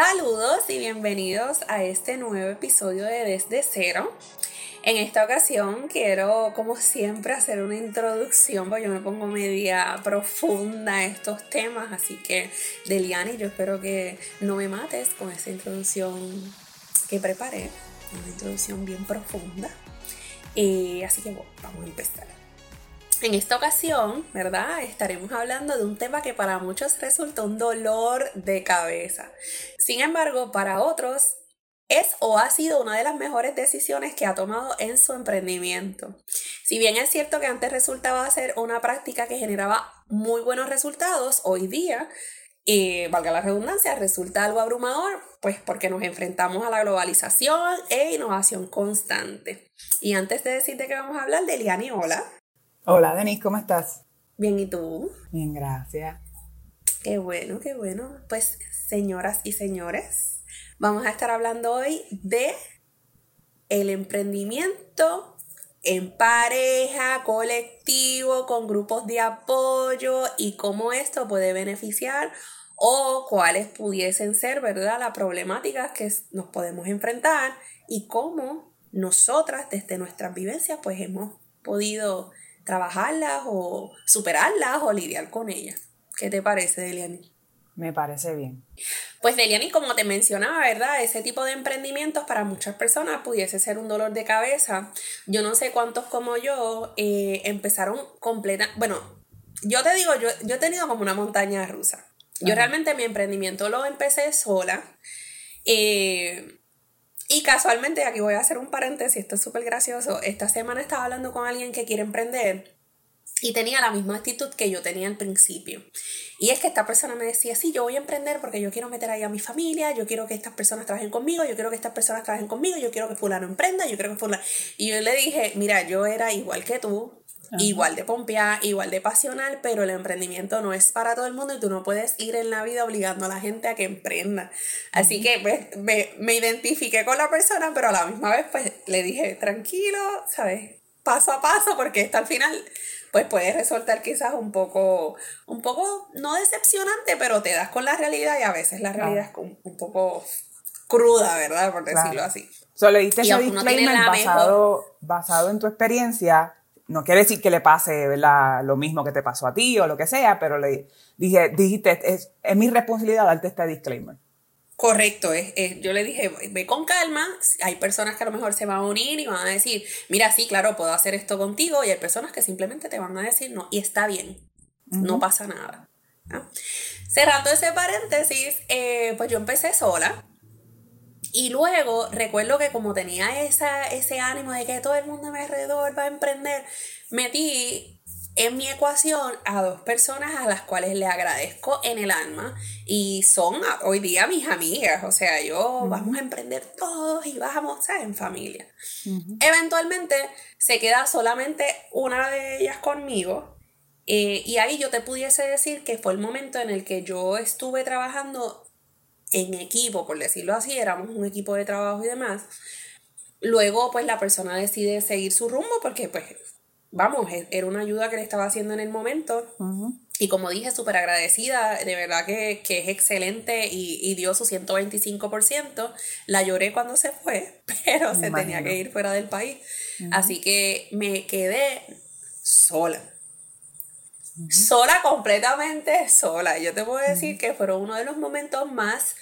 Saludos y bienvenidos a este nuevo episodio de Desde Cero. En esta ocasión quiero, como siempre, hacer una introducción, porque yo me pongo media profunda a estos temas, así que Deliani, yo espero que no me mates con esa introducción que preparé, una introducción bien profunda. Y así que bueno, vamos a empezar. En esta ocasión, ¿verdad? Estaremos hablando de un tema que para muchos resulta un dolor de cabeza. Sin embargo, para otros es o ha sido una de las mejores decisiones que ha tomado en su emprendimiento. Si bien es cierto que antes resultaba ser una práctica que generaba muy buenos resultados, hoy día, y valga la redundancia, resulta algo abrumador, pues porque nos enfrentamos a la globalización e innovación constante. Y antes de decirte que vamos a hablar de Liani, hola. Hola, Denise, ¿cómo estás? Bien, ¿y tú? Bien, gracias. Qué bueno, qué bueno. Pues, señoras y señores, vamos a estar hablando hoy de el emprendimiento en pareja, colectivo, con grupos de apoyo y cómo esto puede beneficiar o cuáles pudiesen ser, ¿verdad?, las problemáticas que nos podemos enfrentar y cómo nosotras desde nuestras vivencias pues hemos podido trabajarlas o superarlas o lidiar con ellas. ¿Qué te parece, Deliani? Me parece bien. Pues Deliani, como te mencionaba, ¿verdad? Ese tipo de emprendimientos para muchas personas pudiese ser un dolor de cabeza. Yo no sé cuántos como yo eh, empezaron completa... Bueno, yo te digo, yo, yo he tenido como una montaña rusa. Yo realmente mi emprendimiento lo empecé sola. Eh, y casualmente, aquí voy a hacer un paréntesis, esto es súper gracioso. Esta semana estaba hablando con alguien que quiere emprender y tenía la misma actitud que yo tenía al principio. Y es que esta persona me decía, sí, yo voy a emprender porque yo quiero meter ahí a mi familia, yo quiero que estas personas trabajen conmigo, yo quiero que estas personas trabajen conmigo, yo quiero que fulano emprenda, yo quiero que fulano... Y yo le dije, mira, yo era igual que tú, igual de pompeada, igual de pasional, pero el emprendimiento no es para todo el mundo y tú no puedes ir en la vida obligando a la gente a que emprenda. Así que pues, me, me, identifiqué con la persona, pero a la misma vez pues le dije, tranquilo, ¿sabes? Paso a paso, porque esto al final pues puede resultar quizás un poco, un poco, no decepcionante, pero te das con la realidad y a veces la realidad es un, poco cruda, ¿verdad? Por decirlo así. Solo diste ese disclaimer basado, basado en tu experiencia no quiere decir que le pase lo mismo que te pasó a ti o lo que sea, pero le dije, dijiste, es, es mi responsabilidad darte este disclaimer. Correcto, es, yo le dije, ve con calma, hay personas que a lo mejor se van a unir y van a decir, mira, sí, claro, puedo hacer esto contigo, y hay personas que simplemente te van a decir, no, y está bien, no pasa nada. Cerrando ese paréntesis, eh, pues yo empecé sola, y luego recuerdo que como tenía esa, ese ánimo de que todo el mundo a mi alrededor va a emprender, metí en mi ecuación a dos personas a las cuales le agradezco en el alma y son hoy día mis amigas, o sea, yo vamos a emprender todos y vamos, ¿sabes? En familia. Eventualmente se queda solamente una de ellas conmigo eh, y ahí yo te pudiese decir que fue el momento en el que yo estuve trabajando en equipo, por decirlo así, éramos un equipo de trabajo y demás. Luego, pues la persona decide seguir su rumbo porque, pues, vamos, e-, era una ayuda que le estaba haciendo en el momento. Y como dije, súper agradecida, de verdad que, es excelente y, dio su 125%. La lloré cuando se fue, pero se tenía que ir fuera del país. Así que me quedé sola. Sola, completamente sola. Yo te puedo decir que fueron uno de los momentos más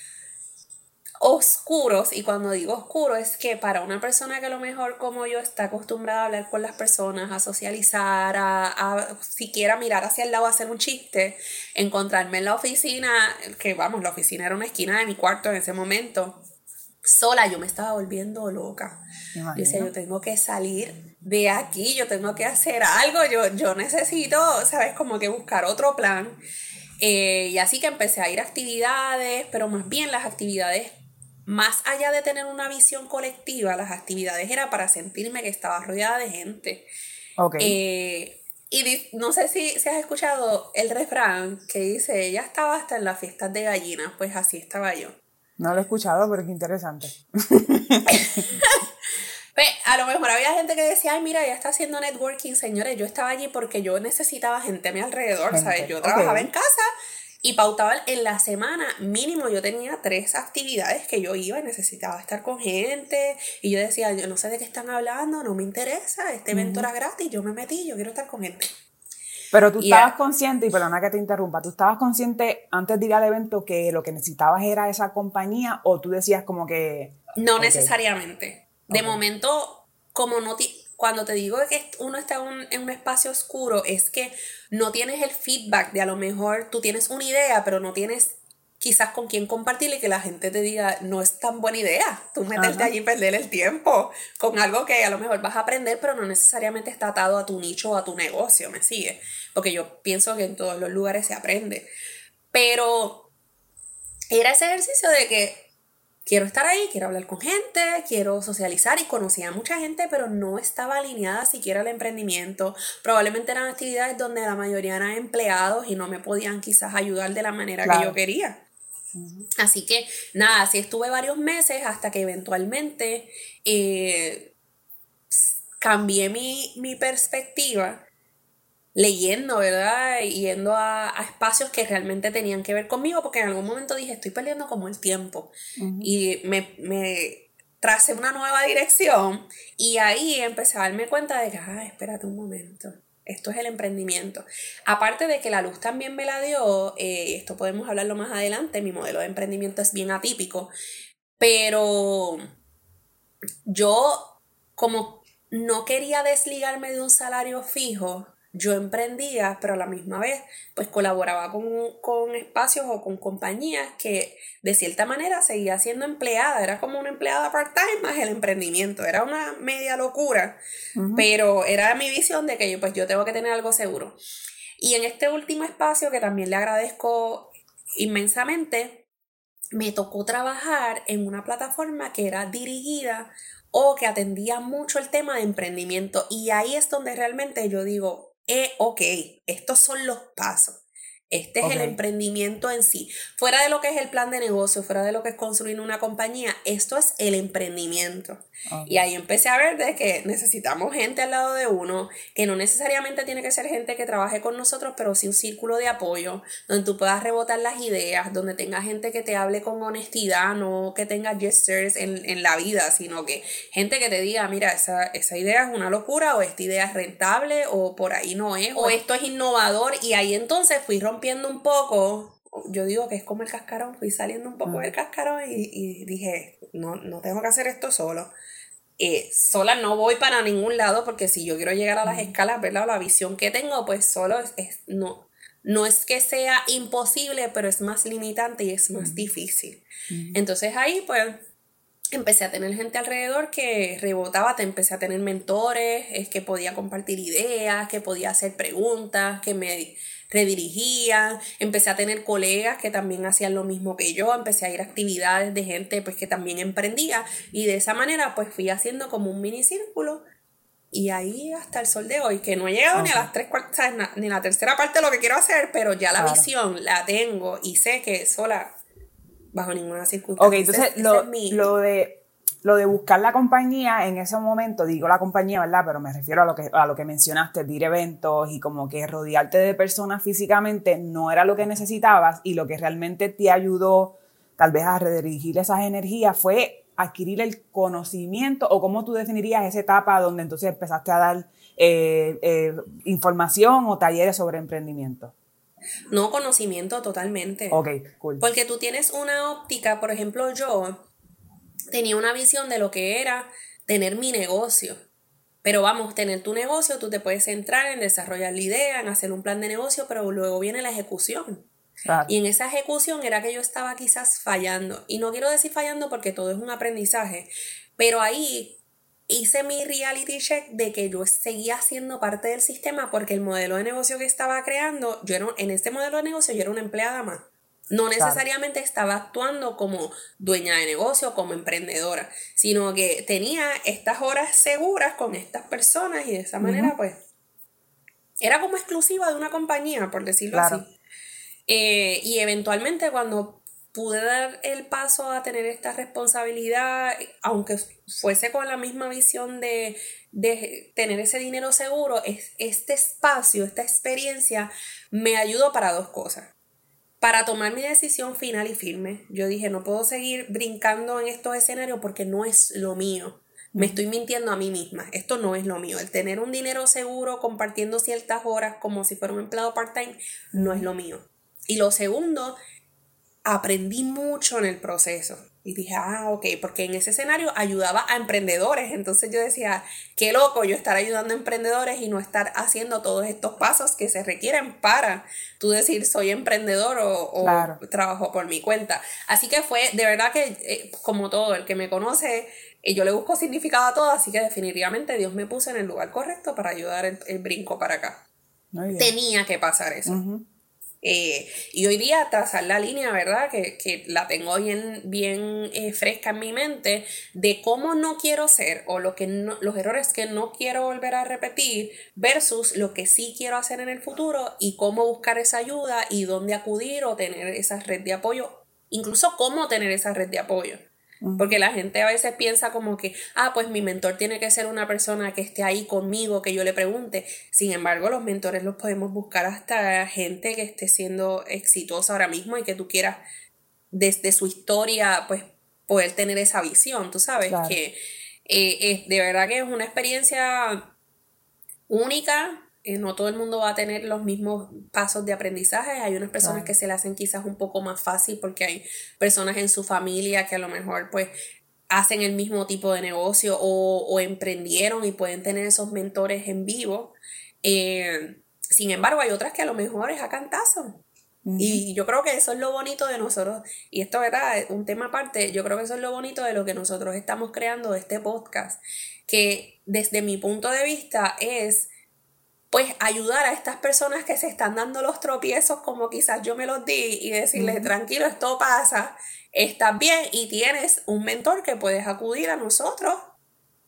oscuros, y cuando digo oscuro es que para una persona que a lo mejor como yo está acostumbrada a hablar con las personas, a socializar, a, a siquiera mirar hacia el lado, a hacer un chiste, encontrarme en la oficina, que vamos, la oficina era una esquina de mi cuarto en ese momento, sola, yo me estaba volviendo loca. Yo decía, yo tengo que salir de aquí, yo tengo que hacer algo, yo, yo necesito, ¿sabes? Como que buscar otro plan. Eh, y así que empecé a ir a actividades, pero más bien las actividades más allá de tener una visión colectiva, las actividades era para sentirme que estaba rodeada de gente. Eh, y no sé si, si, has escuchado el refrán que dice, ella estaba hasta en las fiestas de gallinas, pues así estaba yo. No lo he escuchado, pero qué interesante. Pues, a lo mejor había gente que decía, ay, mira, ella está haciendo networking, señores. Yo estaba allí porque yo necesitaba gente a mi alrededor, ¿sabes? Yo trabajaba en casa y pautaba en la semana, mínimo yo tenía tres actividades que yo iba y necesitaba estar con gente. Y yo decía, yo no sé de qué están hablando, no me interesa, este evento era gratis, yo me metí, yo quiero estar con gente. Pero tú estabas consciente, y perdona que te interrumpa, tú estabas consciente antes de ir al evento que lo que necesitabas era esa compañía o tú decías como que... No necesariamente. De momento, como no cuando te digo que uno está en un espacio oscuro, es que no tienes el feedback de a lo mejor tú tienes una idea, pero no tienes quizás con quién compartirle y que la gente te diga, no es tan buena idea tú meterte allí y perder el tiempo con algo que a lo mejor vas a aprender, pero no necesariamente está atado a tu nicho o a tu negocio, ¿me sigue? Porque yo pienso que en todos los lugares se aprende. Pero era ese ejercicio de que quiero estar ahí, quiero hablar con gente, quiero socializar y conocía a mucha gente, pero no estaba alineada siquiera al emprendimiento. Probablemente eran actividades donde la mayoría eran empleados y no me podían quizás ayudar de la manera que yo quería. Así que nada, así estuve varios meses hasta que eventualmente eh, cambié mi, mi perspectiva leyendo, ¿verdad? Yendo a, a, espacios que realmente tenían que ver conmigo, porque en algún momento dije, estoy perdiendo como el tiempo. Y me, me tracé una nueva dirección y ahí empecé a darme cuenta de que, ah, espérate un momento. Esto es el emprendimiento. Aparte de que la luz también me la dio, eh, esto podemos hablarlo más adelante, mi modelo de emprendimiento es bien atípico, pero yo como no quería desligarme de un salario fijo, yo emprendía, pero a la misma vez, pues colaboraba con, espacios o con compañías que de cierta manera seguía siendo empleada, era como una empleada part-time más el emprendimiento, era una media locura, pero era mi visión de que yo, pues yo tengo que tener algo seguro. Y en este último espacio, que también le agradezco inmensamente, me tocó trabajar en una plataforma que era dirigida o que atendía mucho el tema de emprendimiento. Y ahí es donde realmente yo digo, eh, ok, estos son los pasos. Este es el emprendimiento en sí. Fuera de lo que es el plan de negocio, fuera de lo que es construir una compañía, esto es el emprendimiento. Y ahí empecé a ver de que necesitamos gente al lado de uno, que no necesariamente tiene que ser gente que trabaje con nosotros, pero sí un círculo de apoyo, donde tú puedas rebotar las ideas, donde tenga gente que te hable con honestidad, no que tenga gestures en, en la vida, sino que gente que te diga, mira, esa, esa idea es una locura, o esta idea es rentable, o por ahí no es, o esto es innovador, y ahí entonces fui rompiendo rompiendo un poco, yo digo que es como el cascarón, fui saliendo un poco del cascarón y, dije, no, no tengo que hacer esto solo. Eh, sola no voy para ningún lado porque si yo quiero llegar a las escalas, ¿verdad? La visión que tengo, pues solo es, no, no es que sea imposible, pero es más limitante y es más difícil. Entonces ahí, pues, empecé a tener gente alrededor que rebotaba, te empecé a tener mentores, es que podía compartir ideas, que podía hacer preguntas, que me redirigían, empecé a tener colegas que también hacían lo mismo que yo, empecé a ir a actividades de gente pues que también emprendía. Y de esa manera pues fui haciendo como un mini círculo. Y ahí hasta el sol de hoy, que no he llegado ni a las tres cuartas, ni a la tercera parte de lo que quiero hacer, pero ya la visión la tengo y sé que sola, bajo ninguna circunstancia. Ok, entonces lo, lo de lo de buscar la compañía en ese momento, digo la compañía, ¿verdad? Pero me refiero a lo que, a lo que mencionaste, de ir eventos y como que rodearte de personas físicamente no era lo que necesitabas y lo que realmente te ayudó tal vez a redirigir esas energías fue adquirir el conocimiento o cómo tú definirías esa etapa donde entonces empezaste a dar eh, eh, información o talleres sobre emprendimiento? No, conocimiento totalmente. Ok, cool. Porque tú tienes una óptica, por ejemplo, yo tenía una visión de lo que era tener mi negocio. Pero vamos, tener tu negocio, tú te puedes centrar en desarrollar la idea, en hacer un plan de negocio, pero luego viene la ejecución. Y en esa ejecución era que yo estaba quizás fallando. Y no quiero decir fallando porque todo es un aprendizaje, pero ahí hice mi reality check de que yo seguía siendo parte del sistema porque el modelo de negocio que estaba creando, yo era, en este modelo de negocio yo era una empleada más. No necesariamente estaba actuando como dueña de negocio, como emprendedora, sino que tenía estas horas seguras con estas personas y de esa manera pues era como exclusiva de una compañía, por decirlo así. Eh, y eventualmente cuando pude dar el paso a tener esta responsabilidad, aunque fuese con la misma visión de, de tener ese dinero seguro, este espacio, esta experiencia me ayudó para dos cosas. Para tomar mi decisión final y firme, yo dije, no puedo seguir brincando en estos escenarios porque no es lo mío. Me estoy mintiendo a mí misma. Esto no es lo mío. El tener un dinero seguro compartiendo ciertas horas como si fuera un empleado part-time no es lo mío. Y lo segundo, aprendí mucho en el proceso. Y dije, ah, ok, porque en ese escenario ayudaba a emprendedores. Entonces yo decía, qué loco yo estar ayudando a emprendedores y no estar haciendo todos estos pasos que se requieren para tú decir soy emprendedor o, trabajo por mi cuenta. Así que fue, de verdad que eh, como todo, el que me conoce, eh, yo le busco significado a todo, así que definitivamente Dios me puso en el lugar correcto para ayudar el, brinco para acá. Tenía que pasar eso. Eh, y hoy día trazar la línea, ¿verdad? Que, que la tengo bien, bien eh, fresca en mi mente de cómo no quiero ser o lo que los errores que no quiero volver a repetir versus lo que sí quiero hacer en el futuro y cómo buscar esa ayuda y dónde acudir o tener esa red de apoyo, incluso cómo tener esa red de apoyo. Porque la gente a veces piensa como que, ah, pues mi mentor tiene que ser una persona que esté ahí conmigo, que yo le pregunte. Sin embargo, los mentores los podemos buscar hasta gente que esté siendo exitosa ahora mismo y que tú quieras, desde su historia, pues poder tener esa visión. Tú sabes que eh, de verdad que es una experiencia única, eh, no todo el mundo va a tener los mismos pasos de aprendizaje. Hay unas personas que se le hacen quizás un poco más fácil porque hay personas en su familia que a lo mejor pues hacen el mismo tipo de negocio o, emprendieron y pueden tener esos mentores en vivo. Eh, sin embargo, hay otras que a lo mejor es a cantazo. Y yo creo que eso es lo bonito de nosotros, y esto ¿verdad? es un tema aparte, yo creo que eso es lo bonito de lo que nosotros estamos creando de este podcast, que desde mi punto de vista es pues ayudar a estas personas que se están dando los tropiezos como quizás yo me los di y decirles, tranquilo, esto pasa, estás bien y tienes un mentor que puedes acudir a nosotros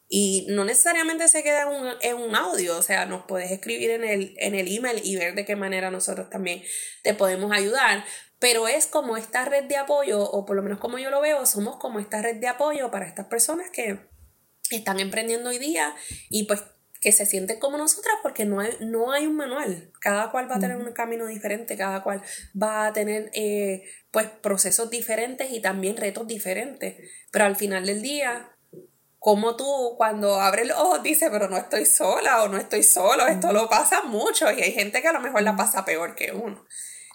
y no necesariamente se queda en un, audio, o sea, nos puedes escribir en el, en el email y ver de qué manera nosotros también te podemos ayudar, pero es como esta red de apoyo, o por lo menos como yo lo veo, somos como esta red de apoyo para estas personas que están emprendiendo hoy día y pues que se sienten como nosotras porque no hay, no hay un manual. Cada cual va a tener un camino diferente, cada cual va a tener eh, pues procesos diferentes y también retos diferentes. Pero al final del día, como tú cuando abres los ojos dices, pero no estoy sola o no estoy solo, esto lo pasa mucho y hay gente que a lo mejor la pasa peor que uno.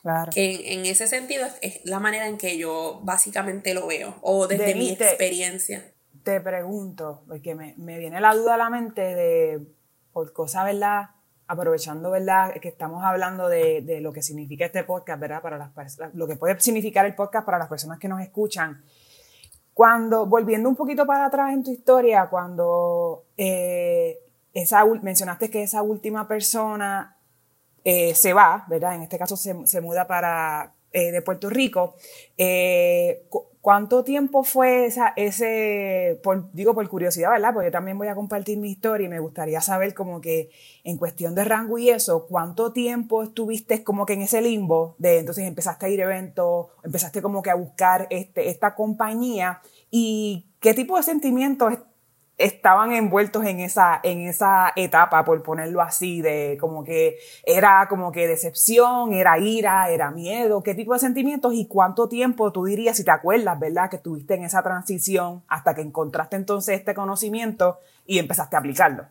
Claro. Que en, ese sentido es, la manera en que yo básicamente lo veo o desde mi experiencia te pregunto, porque me, viene la duda a la mente de, por cosa, ¿verdad? Aprovechando, ¿verdad? Que estamos hablando de, lo que significa este podcast, ¿verdad? Para las lo que puede significar el podcast para las personas que nos escuchan. Cuando, volviendo un poquito para atrás en tu historia, cuando eh, esa, mencionaste que esa última persona eh, se va, ¿verdad? En este caso se, se muda para, eh, de Puerto Rico. ¿Cuánto tiempo fue esa, ese, digo por curiosidad, ¿verdad? Porque yo también voy a compartir mi historia y me gustaría saber como que en cuestión de rango y eso, ¿cuánto tiempo estuviste como que en ese limbo de entonces empezaste a ir a eventos, empezaste como que a buscar este, esta compañía y qué tipo de sentimientos estaban envueltos en esa, en esa etapa, por ponerlo así, de como que era como que decepción, era ira, era miedo, qué tipo de sentimientos y cuánto tiempo tú dirías, si te acuerdas, ¿verdad? Que estuviste en esa transición hasta que encontraste entonces este conocimiento y empezaste a aplicarlo.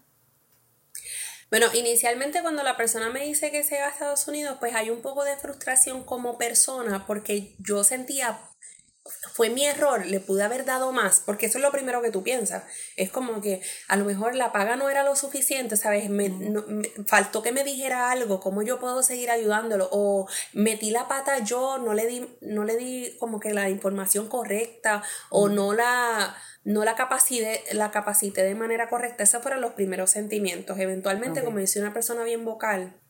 Bueno, inicialmente cuando la persona me dice que se va a Estados Unidos, pues hay un poco de frustración como persona porque yo sentía fue mi error, le pude haber dado más, porque eso es lo primero que tú piensas. Es como que a lo mejor la paga no era lo suficiente, ¿sabes? Me, faltó que me dijera algo, cómo yo puedo seguir ayudándolo, o metí la pata yo, no le di, no le di como que la información correcta, o no la, no la capacité, la capacité de manera correcta. Esos fueron los primeros sentimientos. Eventualmente, como dice una persona bien vocal,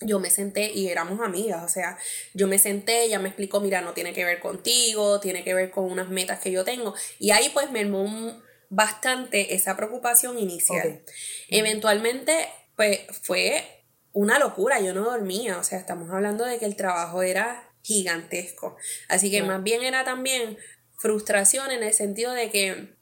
yo me senté y éramos amigas, o sea, yo me senté, ella me explicó, mira, no tiene que ver contigo, tiene que ver con unas metas que yo tengo, y ahí pues me armó bastante esa preocupación inicial. Eventualmente, pues fue una locura, yo no dormía, o sea, estamos hablando de que el trabajo era gigantesco, así que más bien era también frustración en el sentido de que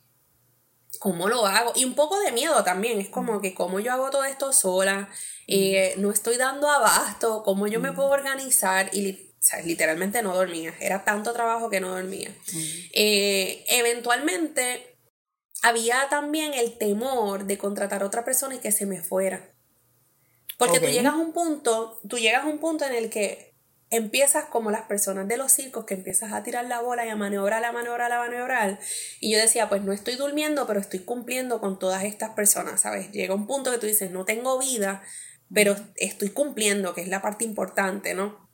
¿cómo lo hago? Y un poco de miedo también, es como que cómo yo hago todo esto sola, eh, no estoy dando abasto, cómo yo me puedo organizar y literalmente no dormía, era tanto trabajo que no dormía. Eh, eventualmente había también el temor de contratar a otra persona y que se me fuera. Porque tú llegas a un punto, tú llegas a un punto en el que empiezas como las personas de los circos que empiezas a tirar la bola y a maniobrar, a maniobrar, a maniobrar. Y yo decía, pues no estoy durmiendo, pero estoy cumpliendo con todas estas personas, ¿sabes? Llega un punto que tú dices, no tengo vida, pero estoy cumpliendo, que es la parte importante, ¿no?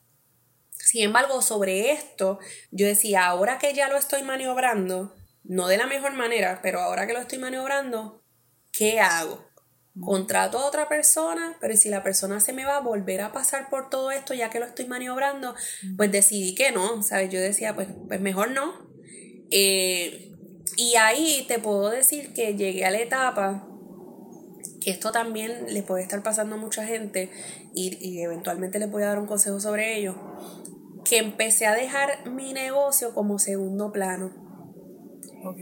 Sin embargo, sobre esto, yo decía, ahora que ya lo estoy maniobrando, no de la mejor manera, pero ahora que lo estoy maniobrando, ¿qué hago? Contrato a otra persona, pero si la persona se me va a volver a pasar por todo esto ya que lo estoy maniobrando, pues decidí que no, ¿sabes? Yo decía, pues, pues mejor no. Eh, y ahí te puedo decir que llegué a la etapa que esto también le puede estar pasando a mucha gente y, eventualmente le voy a dar un consejo sobre ello, que empecé a dejar mi negocio como segundo plano.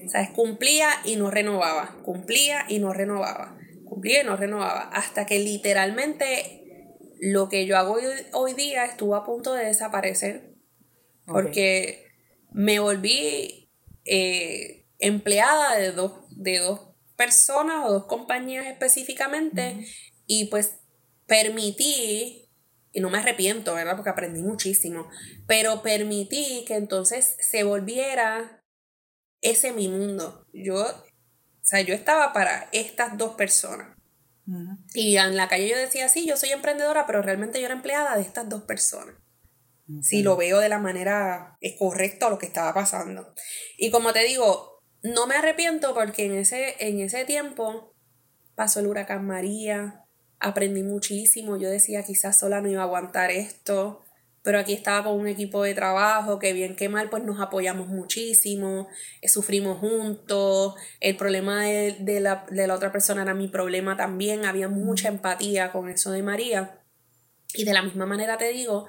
¿Sabes? Cumplía y no renovaba, cumplía y no renovaba cumplía y no renovaba. Hasta que literalmente lo que yo hago hoy, día estuvo a punto de desaparecer. Porque me volví eh, empleada de dos, de dos personas o dos compañías específicamente. Y pues permití, y no me arrepiento, ¿verdad? Porque aprendí muchísimo. Pero permití que entonces se volviera ese mi mundo. Yo sea, yo estaba para estas dos personas. Y en la calle yo decía, sí, yo soy emprendedora, pero realmente yo era empleada de estas dos personas. Si lo veo de la manera correcta lo que estaba pasando. Y como te digo, no me arrepiento porque en ese, en ese tiempo pasó el huracán María, aprendí muchísimo, yo decía quizás sola no iba a aguantar esto, pero aquí estaba con un equipo de trabajo que bien que mal pues nos apoyamos muchísimo, eh, sufrimos juntos, el problema de, la, de la otra persona era mi problema también, había mucha empatía con eso de María. Y de la misma manera te digo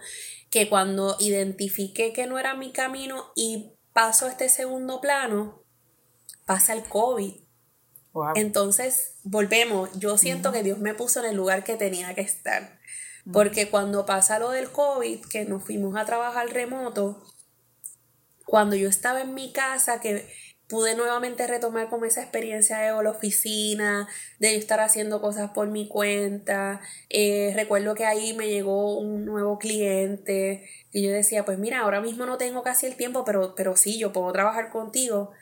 que cuando identifiqué que no era mi camino y paso a este segundo plano, pasa el COVID. Entonces, volvemos, yo siento que Dios me puso en el lugar que tenía que estar. Porque cuando pasa lo del COVID, que nos fuimos a trabajar remoto, cuando yo estaba en mi casa, que pude nuevamente retomar como esa experiencia de la oficina, de yo estar haciendo cosas por mi cuenta. Eh, recuerdo que ahí me llegó un nuevo cliente y yo decía, pues mira, ahora mismo no tengo casi el tiempo, pero, pero sí, yo puedo trabajar contigo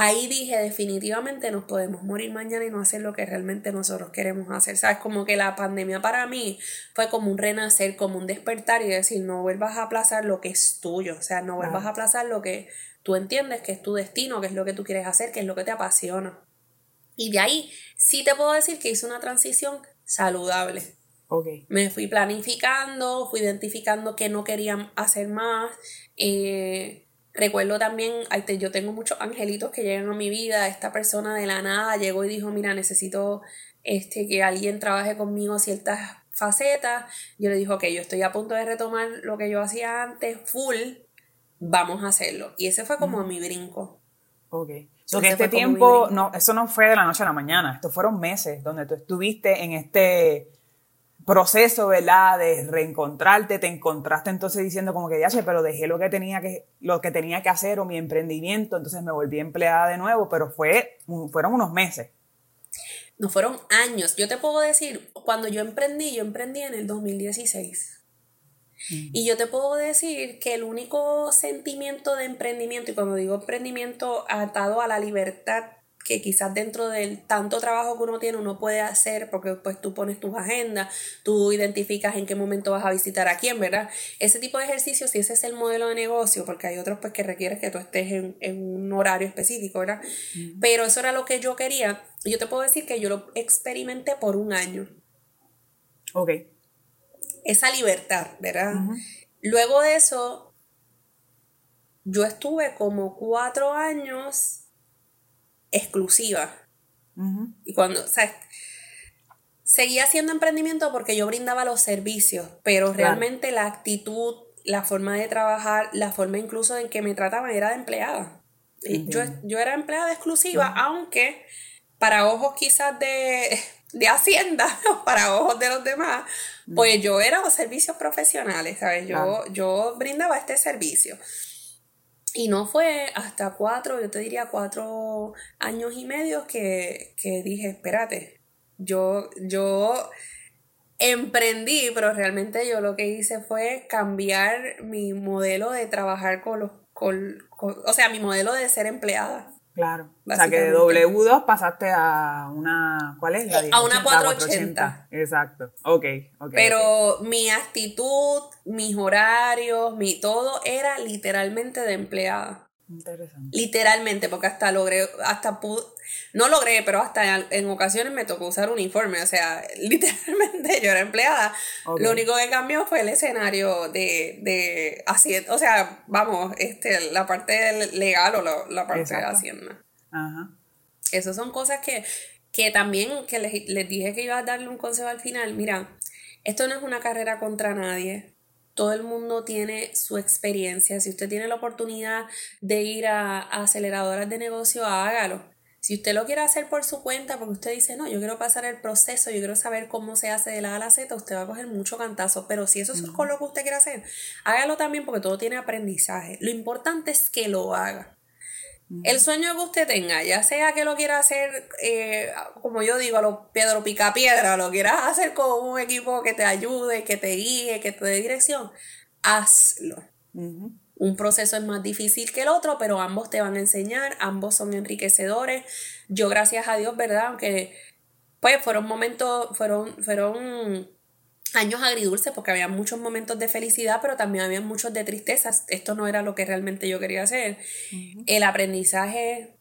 ahí dije definitivamente nos podemos morir mañana y no hacer lo que realmente nosotros queremos hacer. Sabes, como que la pandemia para mí fue como un renacer, como un despertar y decir, no vuelvas a aplazar lo que es tuyo, o sea, no vuelvas a aplazar lo que tú entiendes que es tu destino, que es lo que tú quieres hacer, que es lo que te apasiona. Y de ahí sí te puedo decir que hice una transición saludable. Okay. Me fui planificando, fui identificando que no quería hacer más. Eh, Recuerdo también, yo tengo muchos angelitos que llegan a mi vida. Esta persona de la nada llegó y dijo, mira, necesito este, que alguien trabaje conmigo ciertas facetas. Yo le dije, ok, yo estoy a punto de retomar lo que yo hacía antes, full, vamos a hacerlo. Y ese fue como mi brinco. Ok. So que este tiempo, no, eso no fue de la noche a la mañana, estos fueron meses donde tú estuviste en este proceso, ¿verdad? De reencontrarte, te encontraste entonces diciendo como que ya sé, pero dejé lo que tenía que, lo que tenía que hacer o mi emprendimiento, entonces me volví empleada de nuevo, pero fue, fueron unos meses. No fueron años. Yo te puedo decir, cuando yo emprendí, yo emprendí en el 2016. Y yo te puedo decir que el único sentimiento de emprendimiento, y cuando digo emprendimiento atado a la libertad, que quizás dentro del tanto trabajo que uno tiene uno puede hacer, porque pues tú pones tus agendas, tú identificas en qué momento vas a visitar a quién, ¿verdad? Ese tipo de ejercicios, si ese es el modelo de negocio, porque hay otros pues que requieren que tú estés en, un horario específico, ¿verdad? Pero eso era lo que yo quería. Yo te puedo decir que yo lo experimenté por un año. Ok esa libertad, ¿verdad? Luego de eso, yo estuve como cuatro años exclusiva. Y cuando, o sea, seguía haciendo emprendimiento porque yo brindaba los servicios, pero realmente la actitud, la forma de trabajar, la forma incluso en que me trataban era de empleada. Yo, yo, era empleada exclusiva, aunque para ojos quizás de de Hacienda para ojos de los demás, pues yo era los servicios profesionales, ¿sabes? Yo, yo brindaba este servicio. Y no fue hasta cuatro, yo te diría cuatro años y medio que, que dije, espérate, yo, yo emprendí, pero realmente yo lo que hice fue cambiar mi modelo de trabajar con los, con, o sea, mi modelo de ser empleada. Claro. O sea que de W2 pasaste a una. ¿Cuál es la A una 480. Exacto. Ok, ok. Pero mi actitud, mis horarios, mi todo era literalmente de empleada. Interesante. Literalmente, porque hasta logré, hasta pude, no logré, pero hasta en, ocasiones me tocó usar uniforme, o sea, literalmente yo era empleada. Lo único que cambió fue el escenario de, de Hacienda, o sea, vamos, este, la parte legal o la, parte de Hacienda. Ajá. Esas son cosas que, que también, que les, les dije que iba a darle un consejo al final, mira, esto no es una carrera contra nadie, todo el mundo tiene su experiencia. Si usted tiene la oportunidad de ir a, aceleradoras de negocio, hágalo. Si usted lo quiere hacer por su cuenta, porque usted dice, no, yo quiero pasar el proceso, yo quiero saber cómo se hace de la A a la Z, usted va a coger mucho cantazo. Pero si eso es con lo que usted quiere hacer, hágalo también porque todo tiene aprendizaje. Lo importante es que lo haga. El sueño que usted tenga, ya sea que lo quiera hacer, eh, como yo digo, a los piedro pica piedra, lo quieras hacer con un equipo que te ayude, que te guíe, que te dé dirección, hazlo. Un proceso es más difícil que el otro, pero ambos te van a enseñar, ambos son enriquecedores. Yo, gracias a Dios, ¿verdad? Aunque, pues, fueron momentos, fueron, fueron años agridulces porque había muchos momentos de felicidad, pero también había muchos de tristezas. Esto no era lo que realmente yo quería hacer. El aprendizaje,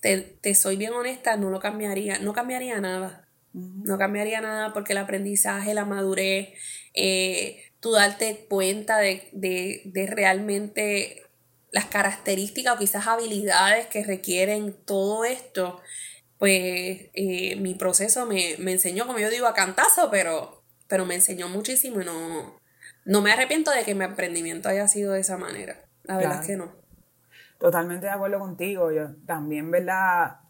te, soy bien honesta, no lo cambiaría, no cambiaría nada. No cambiaría nada porque el aprendizaje, la madurez, eh, tú darte cuenta de, de, realmente las características o quizás habilidades que requieren todo esto, pues eh, mi proceso me, me enseñó, como yo digo, a cantazo, pero pero me enseñó muchísimo y no, no me arrepiento de que mi emprendimiento haya sido de esa manera. La verdad es que no. Totalmente de acuerdo contigo. Yo también, ¿verdad?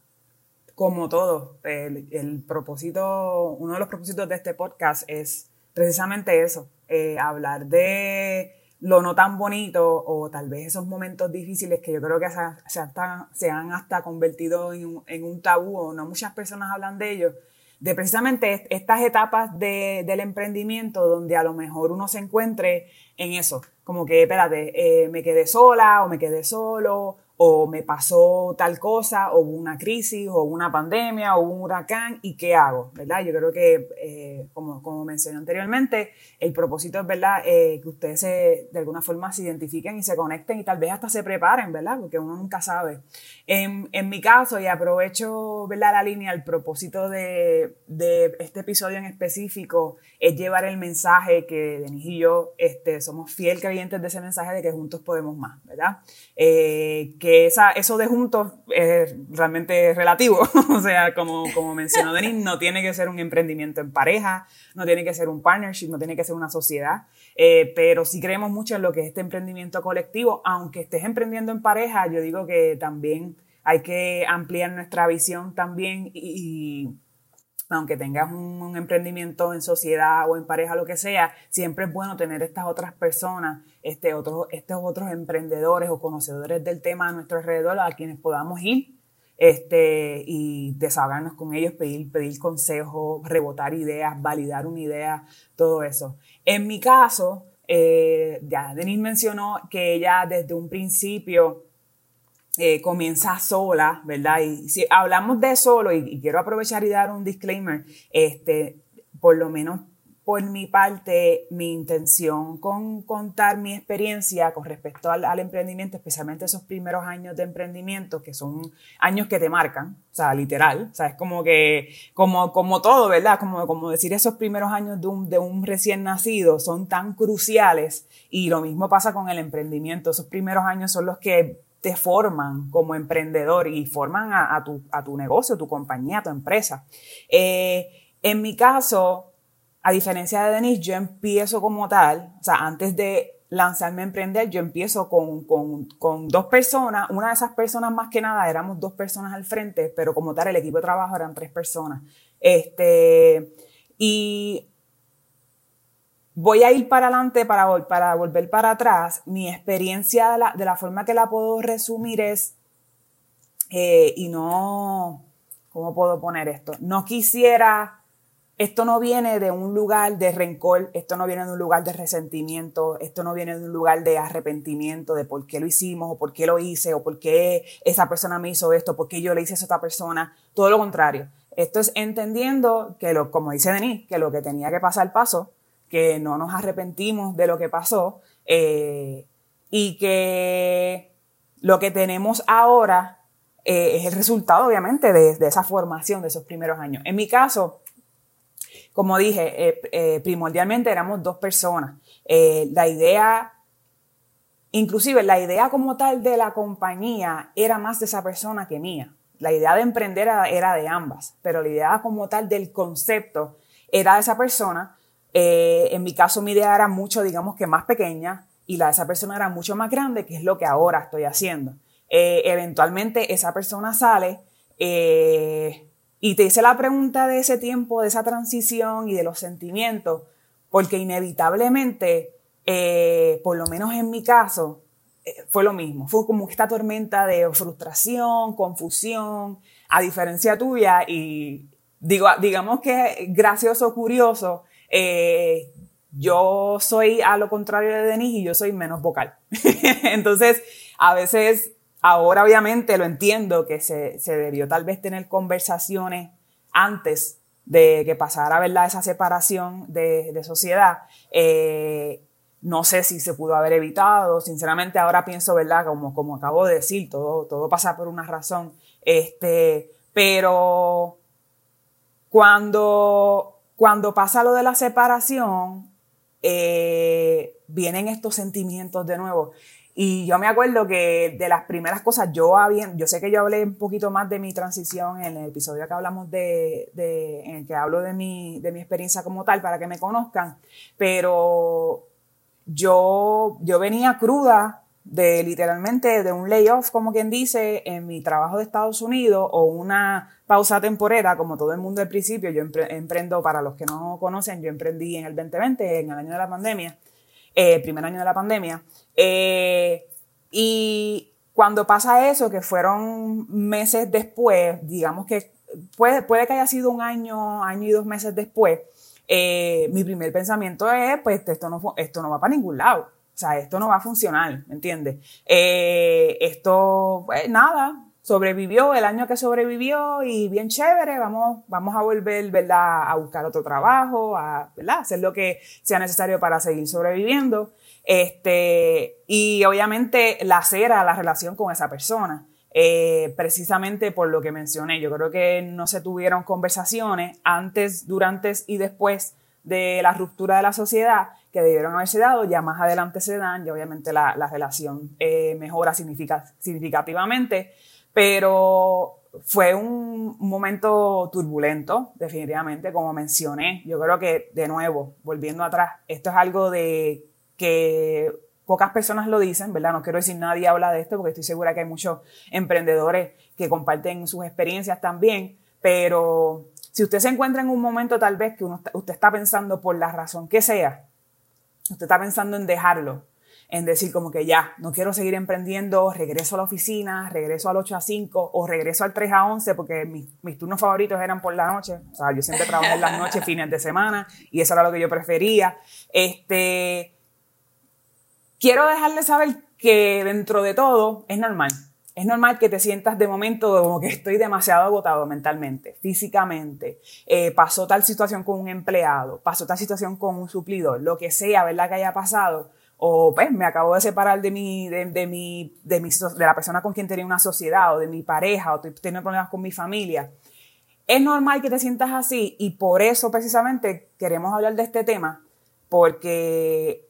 Como todo, el, propósito, uno de los propósitos de este podcast es precisamente eso, eh, hablar de lo no tan bonito o tal vez esos momentos difíciles que yo creo que se, hasta, se han hasta convertido en un, en un tabú o no muchas personas hablan de ellos de precisamente estas etapas de, del emprendimiento donde a lo mejor uno se encuentre en eso, como que, espérate, eh, me quedé sola o me quedé solo o me pasó tal cosa, o hubo una crisis, o una pandemia, o un huracán, ¿y qué hago? ¿Verdad? Yo creo que, eh, como, como mencioné anteriormente, el propósito es, ¿verdad?, eh, que ustedes se, de alguna forma se identifiquen y se conecten y tal vez hasta se preparen, ¿verdad? Porque uno nunca sabe. En, en mi caso, y aprovecho, ¿verdad?, la línea, el propósito de, de este episodio en específico es llevar el mensaje que Denis y yo este, somos fiel creyentes de ese mensaje de que juntos podemos más, ¿verdad? Eh, que esa, eso de juntos es realmente relativo, o sea, como, como mencionó Denis, no tiene que ser un emprendimiento en pareja, no tiene que ser un partnership, no tiene que ser una sociedad, eh, pero sí creemos mucho en lo que es este emprendimiento colectivo, aunque estés emprendiendo en pareja, yo digo que también hay que ampliar nuestra visión también y, aunque tengas un, emprendimiento en sociedad o en pareja, lo que sea, siempre es bueno tener estas otras personas, este, otros, estos otros emprendedores o conocedores del tema a nuestro alrededor a quienes podamos ir este, y desahogarnos con ellos, pedir, pedir consejos, rebotar ideas, validar una idea, todo eso. En mi caso, eh, ya Denise mencionó que ella desde un principio eh, comienza sola, ¿verdad? Y si hablamos de solo, y, quiero aprovechar y dar un disclaimer, este, por lo menos por mi parte, mi intención con contar mi experiencia con respecto al, emprendimiento, especialmente esos primeros años de emprendimiento, que son años que te marcan, o sea, literal, o sea, es como que, como, como todo, ¿verdad? Como, como decir, esos primeros años de un, de un recién nacido son tan cruciales y lo mismo pasa con el emprendimiento, esos primeros años son los que te forman como emprendedor y forman a, tu, a tu, negocio, tu compañía, tu empresa. Eh, en mi caso, a diferencia de Denise, yo empiezo como tal, o sea, antes de lanzarme a emprender, yo empiezo con, con, con, dos personas, una de esas personas más que nada, éramos dos personas al frente, pero como tal el equipo de trabajo eran tres personas. Este, y voy a ir para adelante para, volver para atrás. Mi experiencia de la, forma que la puedo resumir es, eh, y no, ¿cómo puedo poner esto? No quisiera esto no viene de un lugar de rencor, esto no viene de un lugar de resentimiento, esto no viene de un lugar de arrepentimiento de por qué lo hicimos o por qué lo hice o por qué esa persona me hizo esto, por qué yo le hice eso a otra persona. Todo lo contrario. Esto es entendiendo que, lo, como dice Denis, que lo que tenía que pasar pasó, que no nos arrepentimos de lo que pasó eh, y que lo que tenemos ahora eh, es el resultado, obviamente, de, esa formación de esos primeros años. En mi caso, como dije, eh, primordialmente éramos dos personas. La idea, inclusive la idea como tal de la compañía era más de esa persona que mía. La idea de emprender era, de ambas, pero la idea como tal del concepto era de esa persona. En mi caso mi idea era mucho, digamos que más pequeña y la de esa persona era mucho más grande, que es lo que ahora estoy haciendo. eventualmente esa persona sale, y te hice la pregunta de ese tiempo, de esa transición y de los sentimientos, porque inevitablemente, eh, por lo menos en mi caso, eh, fue lo mismo. Fue como esta tormenta de frustración, confusión, a diferencia tuya. Y digo, digamos que gracioso, curioso, eh, yo soy a lo contrario de Denise y yo soy menos vocal. Entonces, a veces Ahora obviamente lo entiendo que se, debió tal vez tener conversaciones antes de que pasara ¿verdad? esa separación de, sociedad. Eh, no sé si se pudo haber evitado. Sinceramente ahora pienso, ¿verdad? Como, como acabo de decir, todo, todo pasa por una razón. Este, pero cuando, cuando pasa lo de la separación, eh, vienen estos sentimientos de nuevo. Y yo me acuerdo que de las primeras cosas, yo había, yo sé que yo hablé un poquito más de mi transición en el episodio que hablamos de, de en el que hablo de mi, de mi experiencia como tal, para que me conozcan, pero yo, yo venía cruda de literalmente de un layoff, como quien dice, en mi trabajo de Estados Unidos o una pausa temporera, como todo el mundo al principio. Yo emprendo, para los que no conocen, yo emprendí en el 2020, en el año de la pandemia, eh, primer año de la pandemia. Eh, y cuando pasa eso, que fueron meses después, digamos que puede, puede que haya sido un año, año y dos meses después, eh, mi primer pensamiento es, pues esto no, esto no va para ningún lado. O sea, esto no va a funcionar, ¿me entiendes? esto, pues nada, sobrevivió el año que sobrevivió y bien chévere, vamos, vamos a volver, ¿verdad? A buscar otro trabajo, a, ¿verdad? Hacer lo que sea necesario para seguir sobreviviendo. Este, y obviamente la cera la relación con esa persona. Eh, precisamente por lo que mencioné, yo creo que no se tuvieron conversaciones antes, durante y después de la ruptura de la sociedad que debieron haberse dado, ya más adelante se dan, y obviamente la, la relación eh, mejora significativamente, pero fue un momento turbulento, definitivamente, como mencioné. Yo creo que, de nuevo, volviendo atrás, esto es algo de que pocas personas lo dicen, ¿verdad? No quiero decir nadie habla de esto porque estoy segura que hay muchos emprendedores que comparten sus experiencias también, pero si usted se encuentra en un momento tal vez que usted está pensando por la razón que sea, usted está pensando en dejarlo, en decir como que ya, no quiero seguir emprendiendo, regreso a la oficina, regreso al 8 a 5 o regreso al 3 a 11 porque mis, turnos favoritos eran por la noche. O sea, yo siempre trabajo en las noches, fines de semana y eso era lo que yo prefería. Este, quiero dejarle saber que dentro de todo es normal. Es normal que te sientas de momento como que estoy demasiado agotado mentalmente, físicamente. Eh, pasó tal situación con un empleado, pasó tal situación con un suplidor, lo que sea, ¿verdad? Que haya pasado o pues me acabo de separar de mi, de, de, mi, de, mi, de la persona con quien tenía una sociedad, o de mi pareja, o estoy teniendo problemas con mi familia. Es normal que te sientas así y por eso precisamente queremos hablar de este tema, porque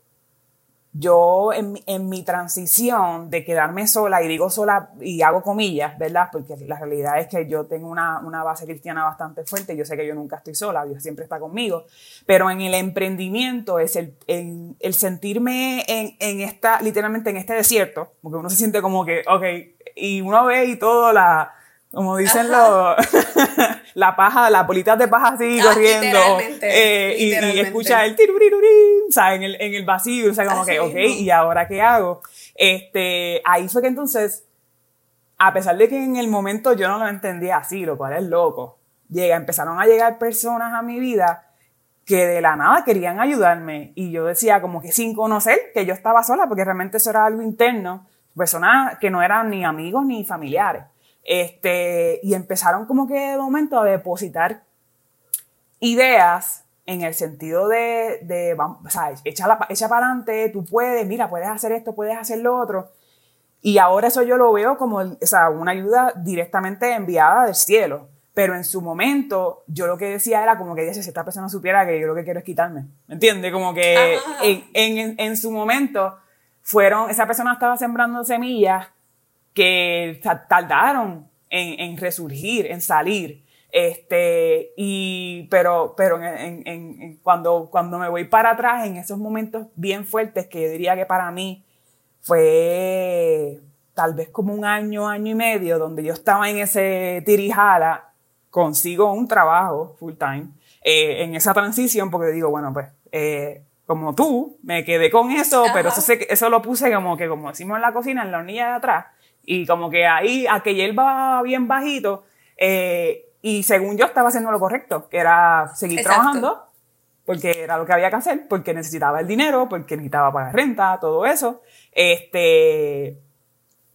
yo en, en, mi transición de quedarme sola, y digo sola y hago comillas, ¿verdad? Porque la realidad es que yo tengo una, una, base cristiana bastante fuerte, yo sé que yo nunca estoy sola, Dios siempre está conmigo, pero en el emprendimiento es el, el, el sentirme en, en, esta, literalmente en este desierto, porque uno se siente como que, ok, y uno ve y todo la, como dicen los, la paja, las bolitas de paja así ah, corriendo. Eh, y, y, escucha el o sea, en el, en el vacío, o sea, como que, ok, ¿y ahora qué hago? Este, ahí fue que entonces, a pesar de que en el momento yo no lo entendía así, lo cual es loco, llega, empezaron a llegar personas a mi vida que de la nada querían ayudarme y yo decía como que sin conocer que yo estaba sola, porque realmente eso era algo interno, personas que no eran ni amigos ni familiares. Este, y empezaron como que de momento a depositar ideas en el sentido de, de o sea, echa, la, echa para adelante, tú puedes, mira, puedes hacer esto, puedes hacer lo otro. Y ahora eso yo lo veo como o sea, una ayuda directamente enviada del cielo. Pero en su momento, yo lo que decía era como que si esta persona supiera que yo lo que quiero es quitarme. ¿Me entiendes? Como que en, en, en, su momento fueron, esa persona estaba sembrando semillas que tardaron en, en resurgir, en salir. Este, y, pero, pero en, en, cuando, cuando me voy para atrás, en esos momentos bien fuertes, que yo diría que para mí fue tal vez como un año, año y medio, donde yo estaba en ese tirijala, consigo un trabajo full time, eh, en esa transición, porque digo, bueno, pues, eh, como tú, me quedé con eso, pero eso, eso lo puse como que, como decimos en la cocina, en la hornilla de atrás, y como que ahí, aquel va bien bajito, eh, y según yo estaba haciendo lo correcto, que era seguir trabajando, porque era lo que había que hacer, porque necesitaba el dinero, porque necesitaba pagar renta, todo eso. Este,